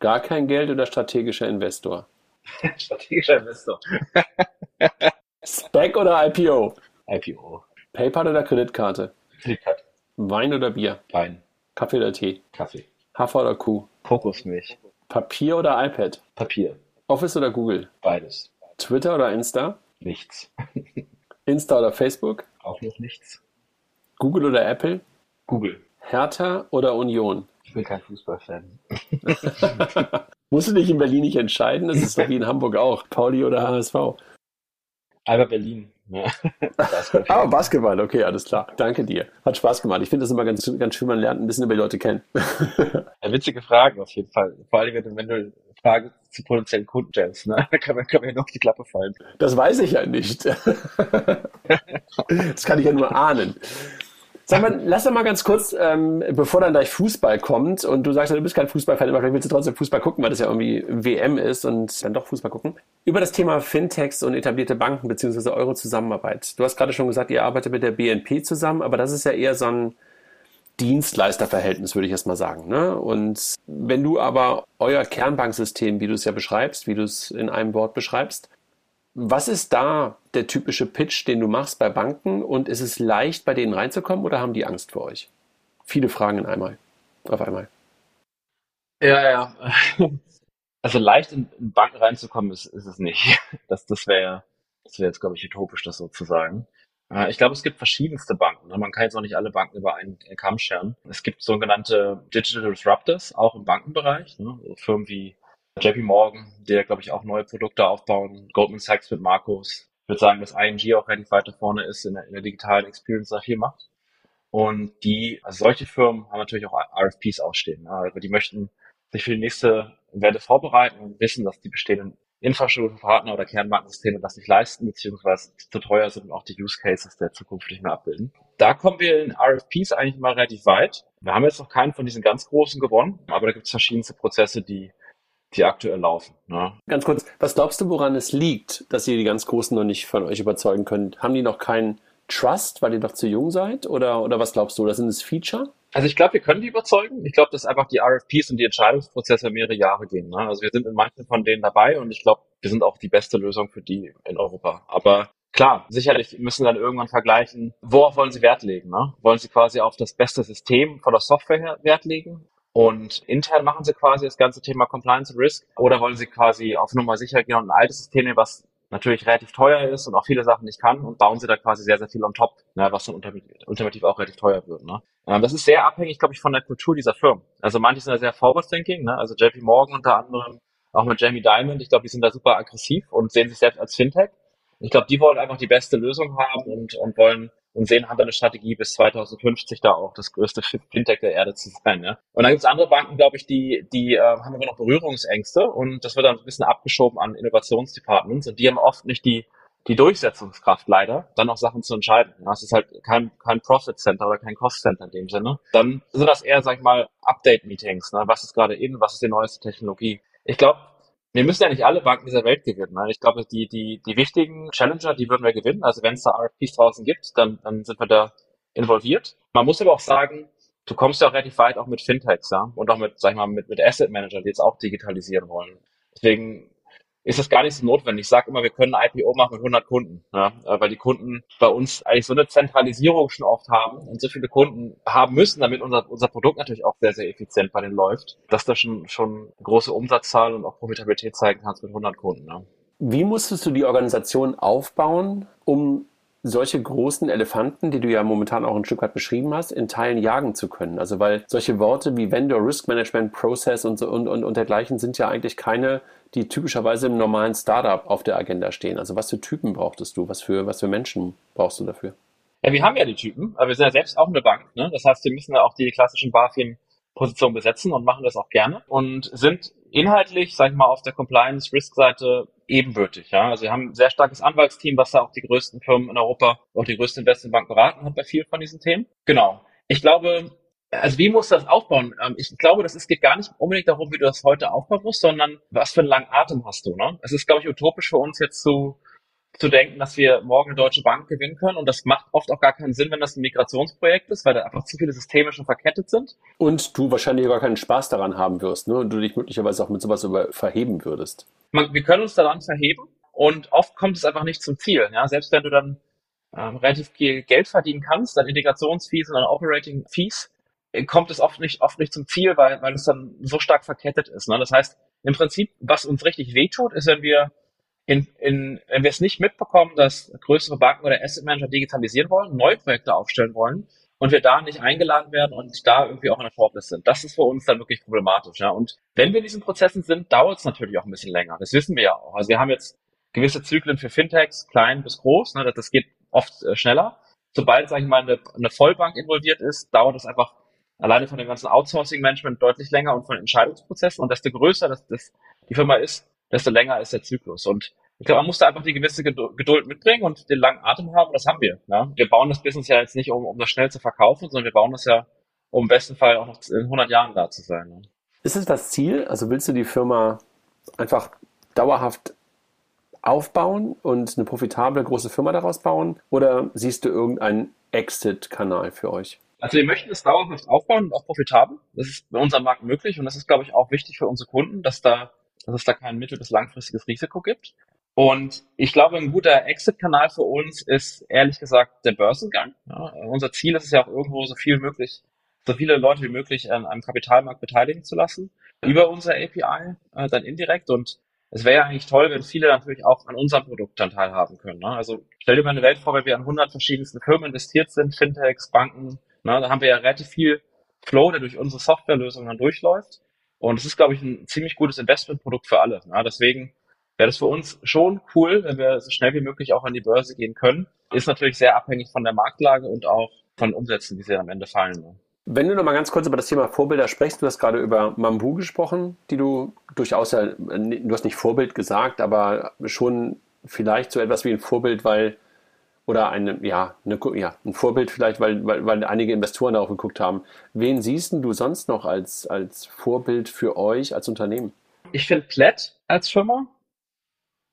Gar kein Geld oder strategischer Investor? Strategischer Investor. Spec oder IPO? IPO. PayPal oder Kreditkarte? Kreditkarte. Wein oder Bier? Wein. Kaffee oder Tee? Kaffee. Hafer oder Kuh? Kokosmilch. Papier oder iPad? Papier. Office oder Google? Beides. Twitter oder Insta? Nichts. Insta oder Facebook? Auch noch nichts. Google oder Apple? Google. Hertha oder Union? Ich bin kein Fußballfan. Musst du dich in Berlin nicht entscheiden? Das ist doch wie in Hamburg auch. Pauli oder HSV? Aber Berlin. Ja. Ah, Basketball, okay, alles klar. Danke dir. Hat Spaß gemacht. Ich finde das immer ganz, ganz schön, man lernt ein bisschen über die Leute kennen. Ja, witzige Fragen auf jeden Fall. Vor allem, wenn du, wenn du Fragen zu potenziellen Kunden stellst, ne? da kann man, kann man ja noch die Klappe fallen. Das weiß ich ja nicht. Das kann ich ja nur ahnen. Sag mal, lass doch mal ganz kurz, ähm, bevor dann gleich Fußball kommt und du sagst du bist kein Fußballfan, aber vielleicht willst du trotzdem Fußball gucken, weil das ja irgendwie WM ist und dann doch Fußball gucken. Über das Thema Fintechs und etablierte Banken beziehungsweise eure Zusammenarbeit. Du hast gerade schon gesagt, ihr arbeitet mit der BNP zusammen, aber das ist ja eher so ein Dienstleisterverhältnis, würde ich erst mal sagen. Ne? Und wenn du aber euer Kernbanksystem, wie du es ja beschreibst, wie du es in einem Wort beschreibst, was ist da der typische Pitch, den du machst bei Banken und ist es leicht, bei denen reinzukommen oder haben die Angst vor euch? Viele Fragen in einmal, auf einmal. Ja, ja. Also leicht in, in Banken reinzukommen ist, ist es nicht. Das, das wäre das wäre jetzt, glaube ich, utopisch, das so zu sagen. Äh, Ich glaube, es gibt verschiedenste Banken. ne? Man kann jetzt auch nicht alle Banken über einen Kamm scheren. Es gibt sogenannte Digital Disruptors, auch im Bankenbereich. ne? So Firmen wie JP Morgan, die, glaube ich, auch neue Produkte aufbauen. Goldman Sachs mit Markus. Ich würde sagen, dass ING auch relativ weit da vorne ist in der, in der digitalen Experience, da viel macht. Und die, also solche Firmen haben natürlich auch RFPs ausstehen. Aber die möchten sich für die nächste Welle vorbereiten und wissen, dass die bestehenden Infrastrukturpartner oder Kernbankensysteme das nicht leisten, beziehungsweise zu teuer sind und auch die Use Cases der Zukunft nicht mehr abbilden. Da kommen wir in RFPs eigentlich mal relativ weit. Wir haben jetzt noch keinen von diesen ganz großen gewonnen, aber da gibt es verschiedenste Prozesse, die, die aktuell laufen. Ne? Ganz kurz, was glaubst du, woran es liegt, dass ihr die ganz Großen noch nicht von euch überzeugen könnt? Haben die noch keinen Trust, weil ihr noch zu jung seid? Oder, oder was glaubst du? Oder sind es Feature? Also ich glaube, wir können die überzeugen. Ich glaube, dass einfach die RFPs und die Entscheidungsprozesse mehrere Jahre gehen. Ne? Also wir sind in manchen von denen dabei und ich glaube, wir sind auch die beste Lösung für die in Europa. Aber klar, sicherlich müssen dann irgendwann vergleichen, worauf wollen sie Wert legen? Ne? Wollen sie quasi auf das beste System von der Software her Wert legen? Und intern machen sie quasi das ganze Thema Compliance und Risk oder wollen sie quasi auf Nummer sicher gehen und ein altes System nehmen, was natürlich relativ teuer ist und auch viele Sachen nicht kann und bauen sie da quasi sehr, sehr viel on top, ne, was dann ultimativ auch relativ teuer wird. Ne. Ähm, das ist sehr abhängig, glaube ich, von der Kultur dieser Firmen. Also manche sind da sehr forward-thinking, ne, also JP Morgan unter anderem, auch mit Jamie Dimon, ich glaube, die sind da super aggressiv und sehen sich selbst als Fintech. Ich glaube, die wollen einfach die beste Lösung haben und, und wollen und sehen, haben da eine Strategie bis 2050 da auch das größte Fintech der Erde zu sein. Ja. Und dann gibt es andere Banken, glaube ich, die, die äh, haben immer noch Berührungsängste und das wird dann ein bisschen abgeschoben an Innovationsdepartments und die haben oft nicht die, die Durchsetzungskraft leider, dann auch Sachen zu entscheiden. Ja, es ist halt kein, kein Profit Center oder kein Cost Center in dem Sinne. Dann sind das eher, sag ich mal, Update-Meetings. Ne? Was ist gerade in, was ist die neueste Technologie? Ich glaube, wir müssen ja nicht alle Banken dieser Welt gewinnen. Ne? Ich glaube, die, die, die wichtigen Challenger, die würden wir gewinnen. Also wenn es da RFPs draußen gibt, dann, dann sind wir da involviert. Man muss aber auch sagen, du kommst ja auch relativ weit auch mit Fintechs, ja, und auch mit, sag ich mal, mit, mit Asset Managern, die jetzt auch digitalisieren wollen. Deswegen ist es gar nicht so notwendig. Ich sage immer, wir können ein IPO machen mit 100 Kunden, ja, äh, weil die Kunden bei uns eigentlich so eine Zentralisierung schon oft haben und so viele Kunden haben müssen, damit unser, unser Produkt natürlich auch sehr, sehr effizient bei denen läuft, dass da schon, schon große Umsatzzahlen und auch Profitabilität zeigen kannst mit 100 Kunden. Ja. Wie musstest du die Organisation aufbauen, um solche großen Elefanten, die du ja momentan auch ein Stück weit beschrieben hast, in Teilen jagen zu können. Also weil solche Worte wie Vendor Risk Management Process und, so, und, und, und dergleichen sind ja eigentlich keine, die typischerweise im normalen Startup auf der Agenda stehen. Also was für Typen brauchtest du? Was für, was für Menschen brauchst du dafür? Ja, wir haben ja die Typen, aber wir sind ja selbst auch eine Bank. Ne? Das heißt, wir müssen ja auch die klassischen BaFin Positionen besetzen und machen das auch gerne und sind inhaltlich, sag ich mal, auf der Compliance-Risk-Seite ebenbürtig. Ja? Also wir haben ein sehr starkes Anwaltsteam, was da auch die größten Firmen in Europa, auch die größten Investmentbanken beraten hat bei vielen von diesen Themen. Genau. Ich glaube, also wie musst du das aufbauen? Ähm, ich glaube, das ist, geht gar nicht unbedingt darum, wie du das heute aufbauen musst, sondern was für einen langen Atem hast du. Ne? Es ist, glaube ich, utopisch für uns jetzt zu zu denken, dass wir morgen eine Deutsche Bank gewinnen können. Und das macht oft auch gar keinen Sinn, wenn das ein Migrationsprojekt ist, weil da einfach zu viele Systeme schon verkettet sind. Und du wahrscheinlich gar keinen Spaß daran haben wirst, ne? Und du dich möglicherweise auch mit sowas über verheben würdest. Man, wir können uns daran verheben und oft kommt es einfach nicht zum Ziel. Ja? Selbst wenn du dann ähm, relativ viel Geld verdienen kannst, dann Integrationsfees und dann Operating Fees, äh, kommt es oft nicht, oft nicht zum Ziel, weil, weil es dann so stark verkettet ist. Ne? Das heißt, im Prinzip, was uns richtig wehtut, ist, wenn wir in, in, wenn wir es nicht mitbekommen, dass größere Banken oder Asset Manager digitalisieren wollen, neue Projekte aufstellen wollen und wir da nicht eingeladen werden und da irgendwie auch in der Shortlist sind. Das ist für uns dann wirklich problematisch. Ja. Und wenn wir in diesen Prozessen sind, dauert es natürlich auch ein bisschen länger. Das wissen wir ja auch. Also wir haben jetzt gewisse Zyklen für Fintechs, klein bis groß. Ne, das geht oft äh, schneller. Sobald, sage ich mal, eine, eine Vollbank involviert ist, dauert es einfach alleine von dem ganzen Outsourcing-Management deutlich länger und von Entscheidungsprozessen. Und desto größer das, das die Firma ist, desto länger ist der Zyklus. Und ich glaube, man muss da einfach die gewisse Geduld mitbringen und den langen Atem haben. Und das haben wir. Ja? Wir bauen das Business ja jetzt nicht, um, um das schnell zu verkaufen, sondern wir bauen das ja, um im besten Fall auch noch in 100 Jahren da zu sein. Ne? Ist es das Ziel? Also willst du die Firma einfach dauerhaft aufbauen und eine profitable große Firma daraus bauen? Oder siehst du irgendeinen Exit-Kanal für euch? Also wir möchten es dauerhaft aufbauen und auch profitabel. Das ist bei unserem Markt möglich und das ist, glaube ich, auch wichtig für unsere Kunden, dass da dass es da kein mittel- bis langfristiges Risiko gibt. Und ich glaube, ein guter Exit-Kanal für uns ist ehrlich gesagt der Börsengang. Ja, unser Ziel ist es ja auch irgendwo so viel möglich, so viele Leute wie möglich an einem Kapitalmarkt beteiligen zu lassen über unser API äh, dann indirekt. Und es wäre ja eigentlich toll, wenn viele natürlich auch an unserem Produkt dann teilhaben können. Ne? Also stell dir mal eine Welt vor, wenn wir an 100 verschiedensten Firmen investiert sind, Fintechs, Banken. Ne? Da haben wir ja relativ viel Flow, der durch unsere Softwarelösung dann durchläuft. Und es ist, glaube ich, ein ziemlich gutes Investmentprodukt für alle. Ja, deswegen wäre das für uns schon cool, wenn wir so schnell wie möglich auch an die Börse gehen können. Ist natürlich sehr abhängig von der Marktlage und auch von Umsätzen, wie sie am Ende fallen. Wenn du noch mal ganz kurz über das Thema Vorbilder sprichst, du hast gerade über Mambu gesprochen, die du durchaus ja, du hast nicht Vorbild gesagt, aber schon vielleicht so etwas wie ein Vorbild, weil oder eine, ja, eine, ja, ein Vorbild vielleicht, weil, weil, weil einige Investoren darauf geguckt haben. Wen siehst du sonst noch als, als Vorbild für euch als Unternehmen? Ich finde Plaid als Firma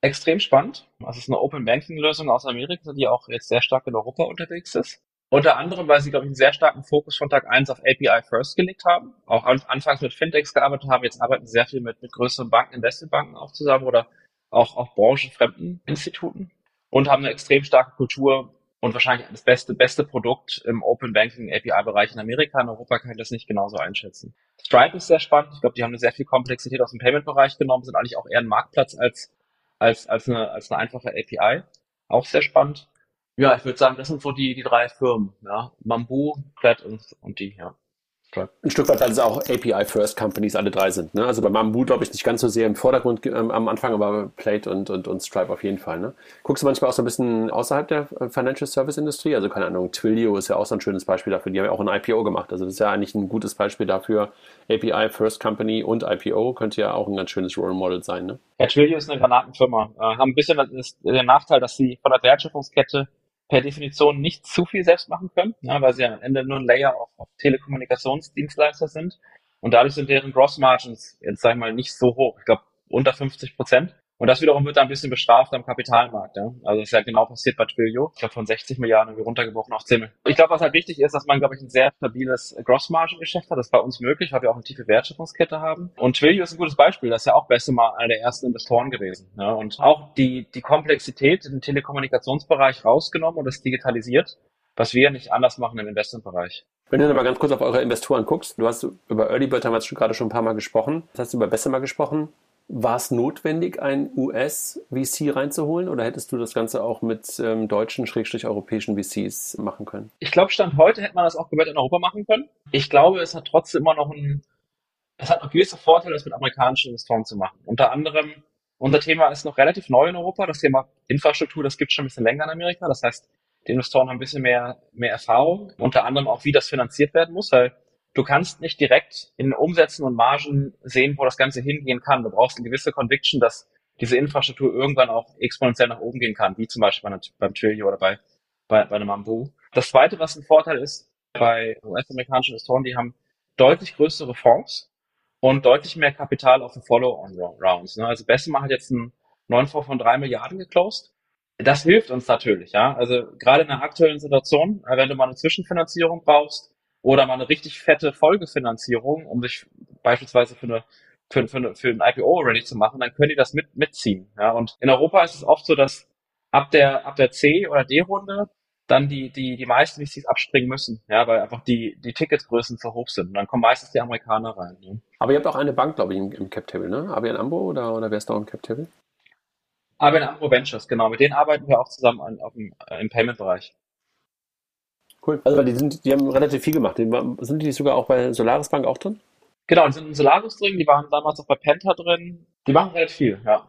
extrem spannend. Das ist eine Open Banking Lösung aus Amerika, die auch jetzt sehr stark in Europa unterwegs ist. Unter anderem, weil sie, glaube ich, einen sehr starken Fokus von Tag 1 auf API First gelegt haben. Auch anfangs mit Fintechs gearbeitet haben. Jetzt arbeiten sie sehr viel mit, mit größeren Banken, Investmentbanken auch zusammen oder auch, auch branchenfremden Instituten und haben eine extrem starke Kultur und wahrscheinlich das beste, beste Produkt im Open Banking API-Bereich in Amerika. In Europa kann ich das nicht genauso einschätzen. Stripe ist sehr spannend. Ich glaube, die haben eine sehr viel Komplexität aus dem Payment-Bereich genommen, sind eigentlich auch eher ein Marktplatz als, als, als, eine, als eine einfache API. Auch sehr spannend. Ja, ich würde sagen, das sind so die, die drei Firmen. Ja. Mambu, Plaid und, und die, ja. Ein Stück weit, weil es auch API-First-Companies alle drei sind. Ne? Also bei Mambu, glaube ich, nicht ganz so sehr im Vordergrund ähm, am Anfang, aber Plate und, und, und Stripe auf jeden Fall. Ne? Guckst du manchmal auch so ein bisschen außerhalb der äh, Financial Service-Industrie? Also keine Ahnung, Twilio ist ja auch so ein schönes Beispiel dafür. Die haben ja auch ein IPO gemacht. Also das ist ja eigentlich ein gutes Beispiel dafür. API-First-Company und IPO könnte ja auch ein ganz schönes Role-Model sein. Ne? Ja, Twilio ist eine Granatenfirma. Äh, haben ein bisschen den Nachteil, dass sie von der Wertschöpfungskette per Definition nicht zu viel selbst machen können, ja, weil sie am Ende nur ein Layer auf, auf Telekommunikationsdienstleister sind. Und dadurch sind deren Gross Margins, jetzt sag ich mal, nicht so hoch. Ich glaube, unter 50 Prozent. Und das wiederum wird dann ein bisschen bestraft am Kapitalmarkt. Ja? Also das ist ja genau passiert bei Twilio. Ich glaube von 60 Milliarden irgendwie runtergebrochen auf 10 Milliarden. Ich glaube, was halt wichtig ist, dass man, glaube ich, ein sehr stabiles Grossmargengeschäft hat. Das ist bei uns möglich, weil wir auch eine tiefe Wertschöpfungskette haben. Und Twilio ist ein gutes Beispiel. Das ist ja auch beste Mal einer der ersten Investoren gewesen. Ja? Und auch die, die Komplexität im Telekommunikationsbereich rausgenommen und das digitalisiert, was wir nicht anders machen im Investmentbereich. Wenn du noch mal ganz kurz auf eure Investoren guckst, du hast über Early Bird haben wir jetzt schon gerade schon ein paar Mal gesprochen. Das hast du über Bessemer gesprochen. War es notwendig, ein US-VC reinzuholen oder hättest du das Ganze auch mit ähm, deutschen, schrägstrich europäischen VCs machen können? Ich glaube, Stand heute hätte man das auch komplett in Europa machen können. Ich glaube, es hat trotzdem immer noch ein, es hat noch gewisse Vorteile, das mit amerikanischen Investoren zu machen. Unter anderem, unser Thema ist noch relativ neu in Europa. Das Thema Infrastruktur, das gibt es schon ein bisschen länger in Amerika. Das heißt, die Investoren haben ein bisschen mehr, mehr Erfahrung. Unter anderem auch, wie das finanziert werden muss, weil du kannst nicht direkt in Umsätzen und Margen sehen, wo das Ganze hingehen kann. Du brauchst eine gewisse Conviction, dass diese Infrastruktur irgendwann auch exponentiell nach oben gehen kann, wie zum Beispiel beim Twilio oder bei, bei, bei einem Mambu. Das zweite, was ein Vorteil ist bei US-amerikanischen Investoren, die haben deutlich größere Fonds und deutlich mehr Kapital auf den Follow-on-Rounds. Ne? Also Bessemer hat jetzt einen neuen Fonds von drei Milliarden geclosed. Das hilft uns natürlich, ja. Also gerade in der aktuellen Situation, wenn du mal eine Zwischenfinanzierung brauchst, oder mal eine richtig fette Folgefinanzierung, um sich beispielsweise für eine für, für, für ein IPO ready zu machen, dann können die das mit, mitziehen. Ja, und in Europa ist es oft so, dass ab der, ab der C- oder D-Runde dann die, die, die meisten VCs abspringen müssen, ja, weil einfach die, die Ticketgrößen zu hoch sind. Und dann kommen meistens die Amerikaner rein. Ne? Aber ihr habt auch eine Bank, glaube ich, im, im Cap-Table, ne? ABN Ambo oder, oder wer ist da im Cap-Table? ABN Ambo Ventures, genau. Mit denen arbeiten wir auch zusammen an, auf dem, äh, im Payment-Bereich. Cool. Also die sind, die haben relativ viel gemacht. Die, sind die sogar auch bei Solaris Bank auch drin? Genau, die sind in Solaris drin, die waren damals auch bei Penta drin. Die machen relativ viel, ja.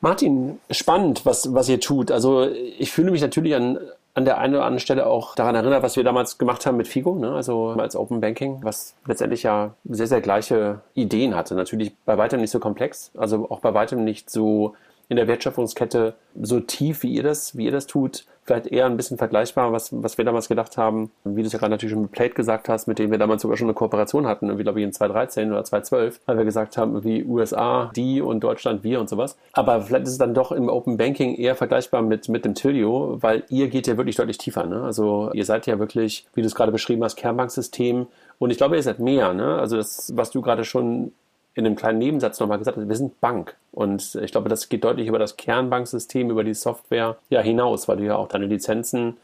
Martin, spannend, was, was ihr tut. Also ich fühle mich natürlich an, an der einen oder anderen Stelle auch daran erinnert, was wir damals gemacht haben mit Figo, ne? also als Open Banking, was letztendlich ja sehr, sehr gleiche Ideen hatte. Natürlich bei weitem nicht so komplex, also auch bei weitem nicht so in der Wertschöpfungskette so tief, wie ihr das, wie ihr das tut, vielleicht eher ein bisschen vergleichbar, was, was wir damals gedacht haben, wie du es ja gerade natürlich schon mit Plate gesagt hast, mit dem wir damals sogar schon eine Kooperation hatten, irgendwie glaube ich in 2013 oder 2012, weil wir gesagt haben, wie USA, die und Deutschland, wir und sowas. Aber vielleicht ist es dann doch im Open Banking eher vergleichbar mit, mit dem Tilio, weil ihr geht ja wirklich deutlich tiefer. Ne? Also ihr seid ja wirklich, wie du es gerade beschrieben hast, Kernbanksystem und ich glaube, ihr seid mehr. Ne? Also das, was du gerade schon in einem kleinen Nebensatz nochmal gesagt hat, wir sind Bank. Und ich glaube, das geht deutlich über das Kernbanksystem, über die Software ja hinaus, weil du ja auch deine Lizenzen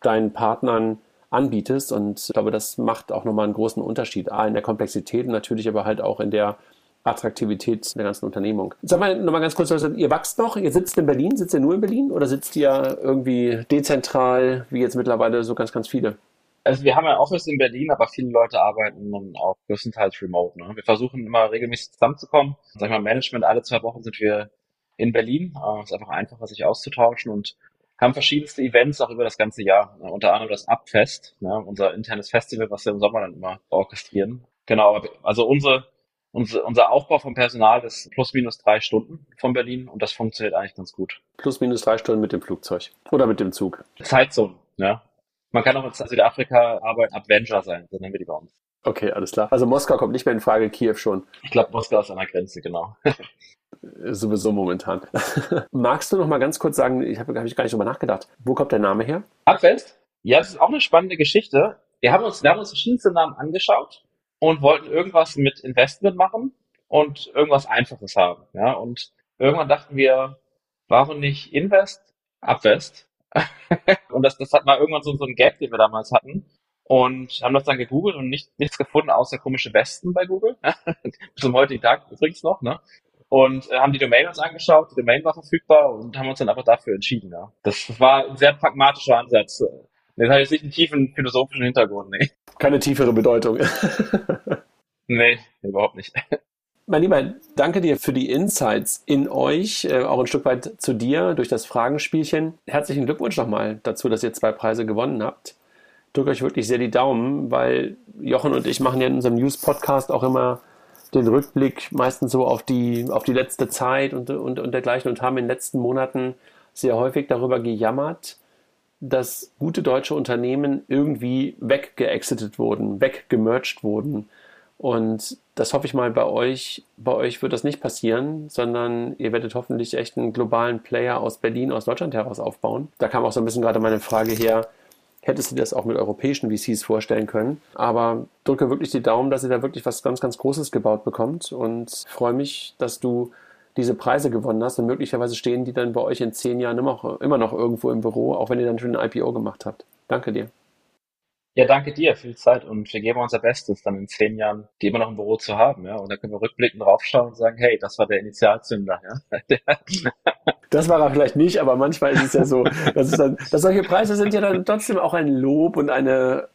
deinen Partnern anbietest. Und ich glaube, das macht auch nochmal einen großen Unterschied. A, in der Komplexität natürlich, aber halt auch in der Attraktivität der ganzen Unternehmung. Sag mal nochmal ganz kurz, ihr wächst noch, ihr sitzt in Berlin, sitzt ihr nur in Berlin oder sitzt ihr irgendwie dezentral, wie jetzt mittlerweile so ganz, ganz viele? Also wir haben ein Office in Berlin, aber viele Leute arbeiten dann auch größtenteils remote. Ne? Wir versuchen immer regelmäßig zusammenzukommen. Sag ich mal, Management, alle zwei Wochen sind wir in Berlin. Es ist einfach einfacher, sich auszutauschen und haben verschiedenste Events auch über das ganze Jahr. Ne? Unter anderem das Upfest, ne? unser internes Festival, was wir im Sommer dann immer orchestrieren. Genau, also unsere, unser, unser Aufbau vom Personal ist plus minus drei Stunden von Berlin und das funktioniert eigentlich ganz gut. Plus minus drei Stunden mit dem Flugzeug oder mit dem Zug. Zeitzone, ja. Man kann auch in Südafrika arbeiten, Avenger sein, so nennen wir die bei uns. Okay, alles klar. Also Moskau kommt nicht mehr in Frage, Kiew schon. Ich glaube, Moskau ist an der Grenze, genau. Sowieso momentan. Magst du noch mal ganz kurz sagen, ich habe hab ich gar nicht drüber nachgedacht, wo kommt der Name her? Abwest? Ja, das ist auch eine spannende Geschichte. Wir haben uns, wir haben uns verschiedenste Namen angeschaut und wollten irgendwas mit Investment machen und irgendwas Einfaches haben. Ja, und irgendwann dachten wir, warum nicht Invest, Abwest? und das, das hat mal irgendwann so, so ein Gap, den wir damals hatten. Und haben das dann gegoogelt und nicht, nichts gefunden, außer komische Westen bei Google. Bis zum heutigen Tag übrigens noch, ne? Und äh, haben die Domain uns angeschaut, die Domain war verfügbar und haben uns dann einfach dafür entschieden, ja. Das war ein sehr pragmatischer Ansatz. Das hat jetzt nicht einen tiefen philosophischen Hintergrund, nee. Keine tiefere Bedeutung. nee, überhaupt nicht. Mein Lieber, danke dir für die Insights in euch, äh, auch ein Stück weit zu dir durch das Fragenspielchen. Herzlichen Glückwunsch nochmal dazu, dass ihr zwei Preise gewonnen habt. Drückt euch wirklich sehr die Daumen, weil Jochen und ich machen ja in unserem News-Podcast auch immer den Rückblick meistens so auf die, auf die letzte Zeit und, und, und dergleichen und haben in den letzten Monaten sehr häufig darüber gejammert, dass gute deutsche Unternehmen irgendwie weggeexitet wurden, weggemerged wurden. Und das hoffe ich mal bei euch. Bei euch wird das nicht passieren, sondern ihr werdet hoffentlich echt einen globalen Player aus Berlin, aus Deutschland heraus aufbauen. Da kam auch so ein bisschen gerade meine Frage her, hättest du dir das auch mit europäischen VCs vorstellen können? Aber drücke wirklich die Daumen, dass ihr da wirklich was ganz, ganz Großes gebaut bekommt und freue mich, dass du diese Preise gewonnen hast und möglicherweise stehen die dann bei euch in zehn Jahren immer noch, immer noch irgendwo im Büro, auch wenn ihr dann schon ein IPO gemacht habt. Danke dir. Ja, danke dir für die Zeit und wir geben unser Bestes, dann in zehn Jahren die immer noch im Büro zu haben, ja. Und dann können wir rückblickend draufschauen und sagen, hey, das war der Initialzünder, ja. Das war er vielleicht nicht, aber manchmal ist es ja so, dass, dann, dass solche Preise sind ja dann trotzdem auch ein Lob und eine,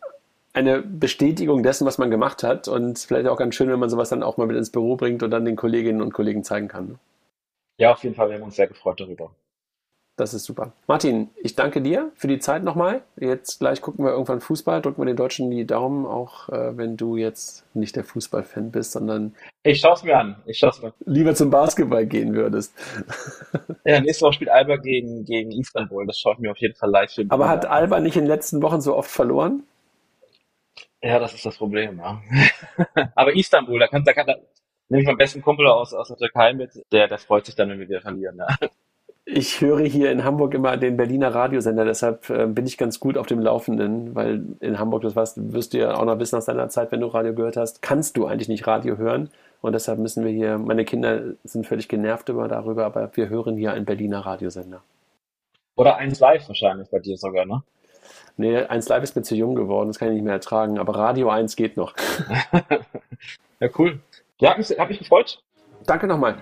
eine Bestätigung dessen, was man gemacht hat. Und vielleicht auch ganz schön, wenn man sowas dann auch mal mit ins Büro bringt und dann den Kolleginnen und Kollegen zeigen kann. Ja, auf jeden Fall, wir haben uns sehr gefreut darüber. Das ist super. Martin, ich danke dir für die Zeit nochmal. Jetzt gleich gucken wir irgendwann Fußball, drücken wir den Deutschen die Daumen, auch äh, wenn du jetzt nicht der Fußballfan bist, sondern ich schaue es mir an. Ich schaue mir. Lieber zum Basketball gehen würdest. Ja, nächste Woche spielt Alba gegen, gegen Istanbul. Das schaue ich mir auf jeden Fall live an. Aber hat Alba nicht in den letzten Wochen so oft verloren? Ja, das ist das Problem, ja. Aber Istanbul, da kann, da kann, da nehme ich meinen besten Kumpel aus, aus der Türkei mit, der, der freut sich dann, wenn wir wieder verlieren, ja. Ich höre hier in Hamburg immer den Berliner Radiosender, deshalb äh, bin ich ganz gut auf dem Laufenden, weil in Hamburg, das weißt, wirst du ja auch noch wissen aus deiner Zeit, wenn du Radio gehört hast, kannst du eigentlich nicht Radio hören. Und deshalb müssen wir hier, meine Kinder sind völlig genervt über darüber, aber wir hören hier einen Berliner Radiosender. Oder eins live wahrscheinlich bei dir sogar, ne? Nee, eins live ist mir zu jung geworden, das kann ich nicht mehr ertragen, aber Radio 1 geht noch. ja, cool. Ja, hat mich, hat mich gefreut. Danke nochmal.